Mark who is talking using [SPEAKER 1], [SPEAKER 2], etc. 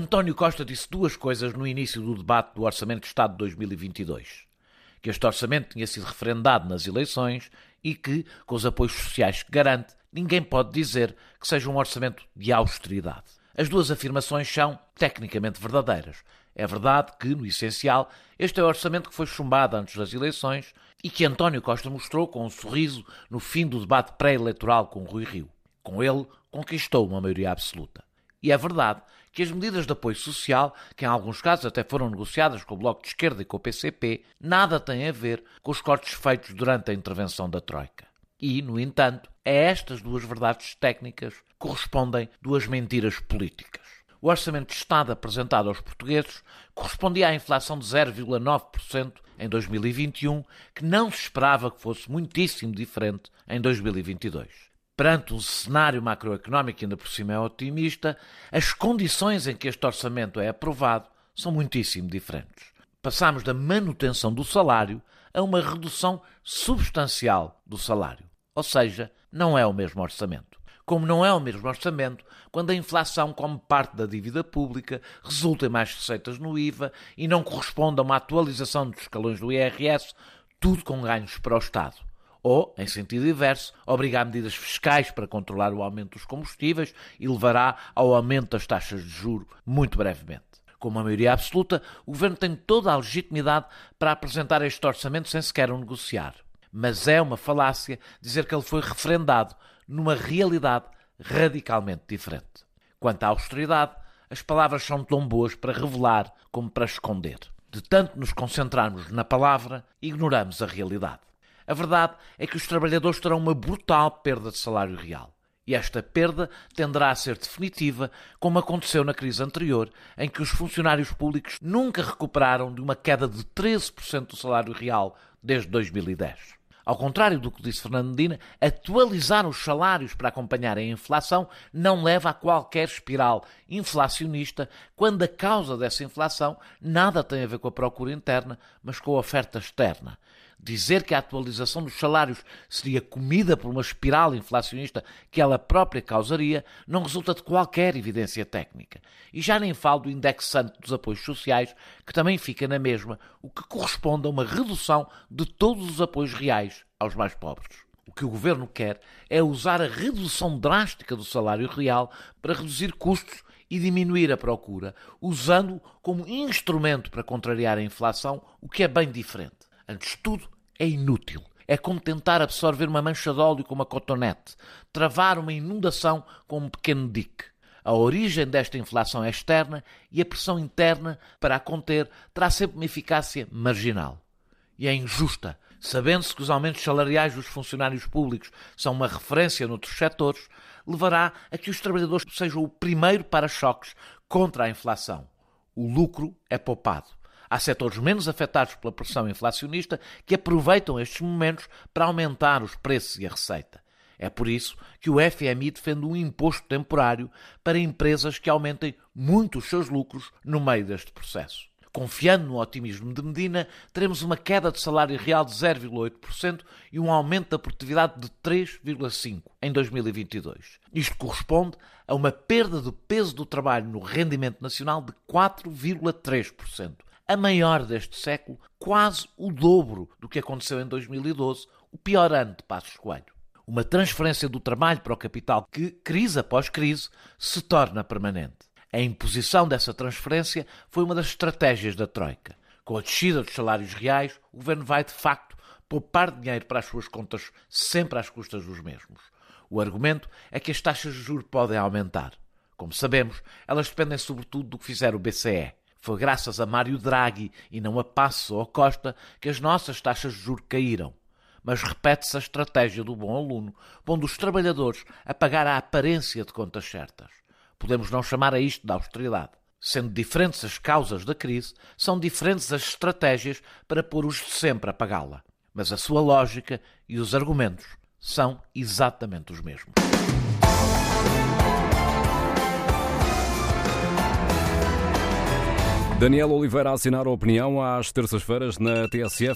[SPEAKER 1] António Costa disse duas coisas no início do debate do Orçamento de Estado de 2022. Que este orçamento tinha sido referendado nas eleições e que, com os apoios sociais que garante, ninguém pode dizer que seja um orçamento de austeridade. As duas afirmações são tecnicamente verdadeiras. É verdade que, no essencial, este é o orçamento que foi chumbado antes das eleições e que António Costa mostrou com um sorriso no fim do debate pré-eleitoral com Rui Rio. Com ele, conquistou uma maioria absoluta. E é verdade que as medidas de apoio social, que em alguns casos até foram negociadas com o Bloco de Esquerda e com o PCP, nada têm a ver com os cortes feitos durante a intervenção da Troika. E, no entanto, a estas duas verdades técnicas correspondem duas mentiras políticas. O orçamento de Estado apresentado aos portugueses correspondia à inflação de 0,9% em 2021, que não se esperava que fosse muitíssimo diferente em 2022 perante um cenário macroeconómico ainda por cima é otimista, as condições em que este orçamento é aprovado são muitíssimo diferentes. Passamos da manutenção do salário a uma redução substancial do salário. Ou seja, não é o mesmo orçamento. Como não é o mesmo orçamento quando a inflação come parte da dívida pública, resulta em mais receitas no IVA e não corresponde a uma atualização dos escalões do IRS, tudo com ganhos para o Estado ou, em sentido inverso, obrigar medidas fiscais para controlar o aumento dos combustíveis e levará ao aumento das taxas de juro muito brevemente. Com uma maioria absoluta, o governo tem toda a legitimidade para apresentar este orçamento sem sequer o negociar. Mas é uma falácia dizer que ele foi referendado numa realidade radicalmente diferente. Quanto à austeridade, as palavras são tão boas para revelar como para esconder. De tanto nos concentrarmos na palavra, ignoramos a realidade. A verdade é que os trabalhadores terão uma brutal perda de salário real. E esta perda tenderá a ser definitiva, como aconteceu na crise anterior, em que os funcionários públicos nunca recuperaram de uma queda de 13% do salário real desde 2010. Ao contrário do que disse Fernando atualizar os salários para acompanhar a inflação não leva a qualquer espiral inflacionista, quando a causa dessa inflação nada tem a ver com a procura interna, mas com a oferta externa. Dizer que a atualização dos salários seria comida por uma espiral inflacionista que ela própria causaria não resulta de qualquer evidência técnica. E já nem falo do indexante dos apoios sociais, que também fica na mesma, o que corresponde a uma redução de todos os apoios reais aos mais pobres. O que o governo quer é usar a redução drástica do salário real para reduzir custos e diminuir a procura, usando como instrumento para contrariar a inflação, o que é bem diferente. Antes de tudo, é inútil. É como tentar absorver uma mancha de óleo com uma cotonete, travar uma inundação com um pequeno dique. A origem desta inflação é externa e a pressão interna para a conter terá sempre uma eficácia marginal. E é injusta, sabendo-se que os aumentos salariais dos funcionários públicos são uma referência noutros setores, levará a que os trabalhadores sejam o primeiro para-choques contra a inflação. O lucro é poupado. Há setores menos afetados pela pressão inflacionista que aproveitam estes momentos para aumentar os preços e a receita. É por isso que o FMI defende um imposto temporário para empresas que aumentem muito os seus lucros no meio deste processo. Confiando no otimismo de Medina, teremos uma queda de salário real de 0,8% e um aumento da produtividade de 3,5% em 2022. Isto corresponde a uma perda do peso do trabalho no rendimento nacional de 4,3% a maior deste século, quase o dobro do que aconteceu em 2012, o pior ano de Passos Coelho. Uma transferência do trabalho para o capital que, crise após crise, se torna permanente. A imposição dessa transferência foi uma das estratégias da Troika. Com a descida dos salários reais, o governo vai, de facto, poupar dinheiro para as suas contas sempre às custas dos mesmos. O argumento é que as taxas de juros podem aumentar. Como sabemos, elas dependem sobretudo do que fizer o BCE. Foi graças a Mário Draghi e não a Passo ou Costa que as nossas taxas de juros caíram. Mas repete-se a estratégia do bom aluno, pondo os trabalhadores a pagar a aparência de contas certas. Podemos não chamar a isto de austeridade. Sendo diferentes as causas da crise, são diferentes as estratégias para pôr os de sempre a pagá-la. Mas a sua lógica e os argumentos são exatamente os mesmos.
[SPEAKER 2] Daniel Oliveira a assinar a opinião às terças-feiras na TSF.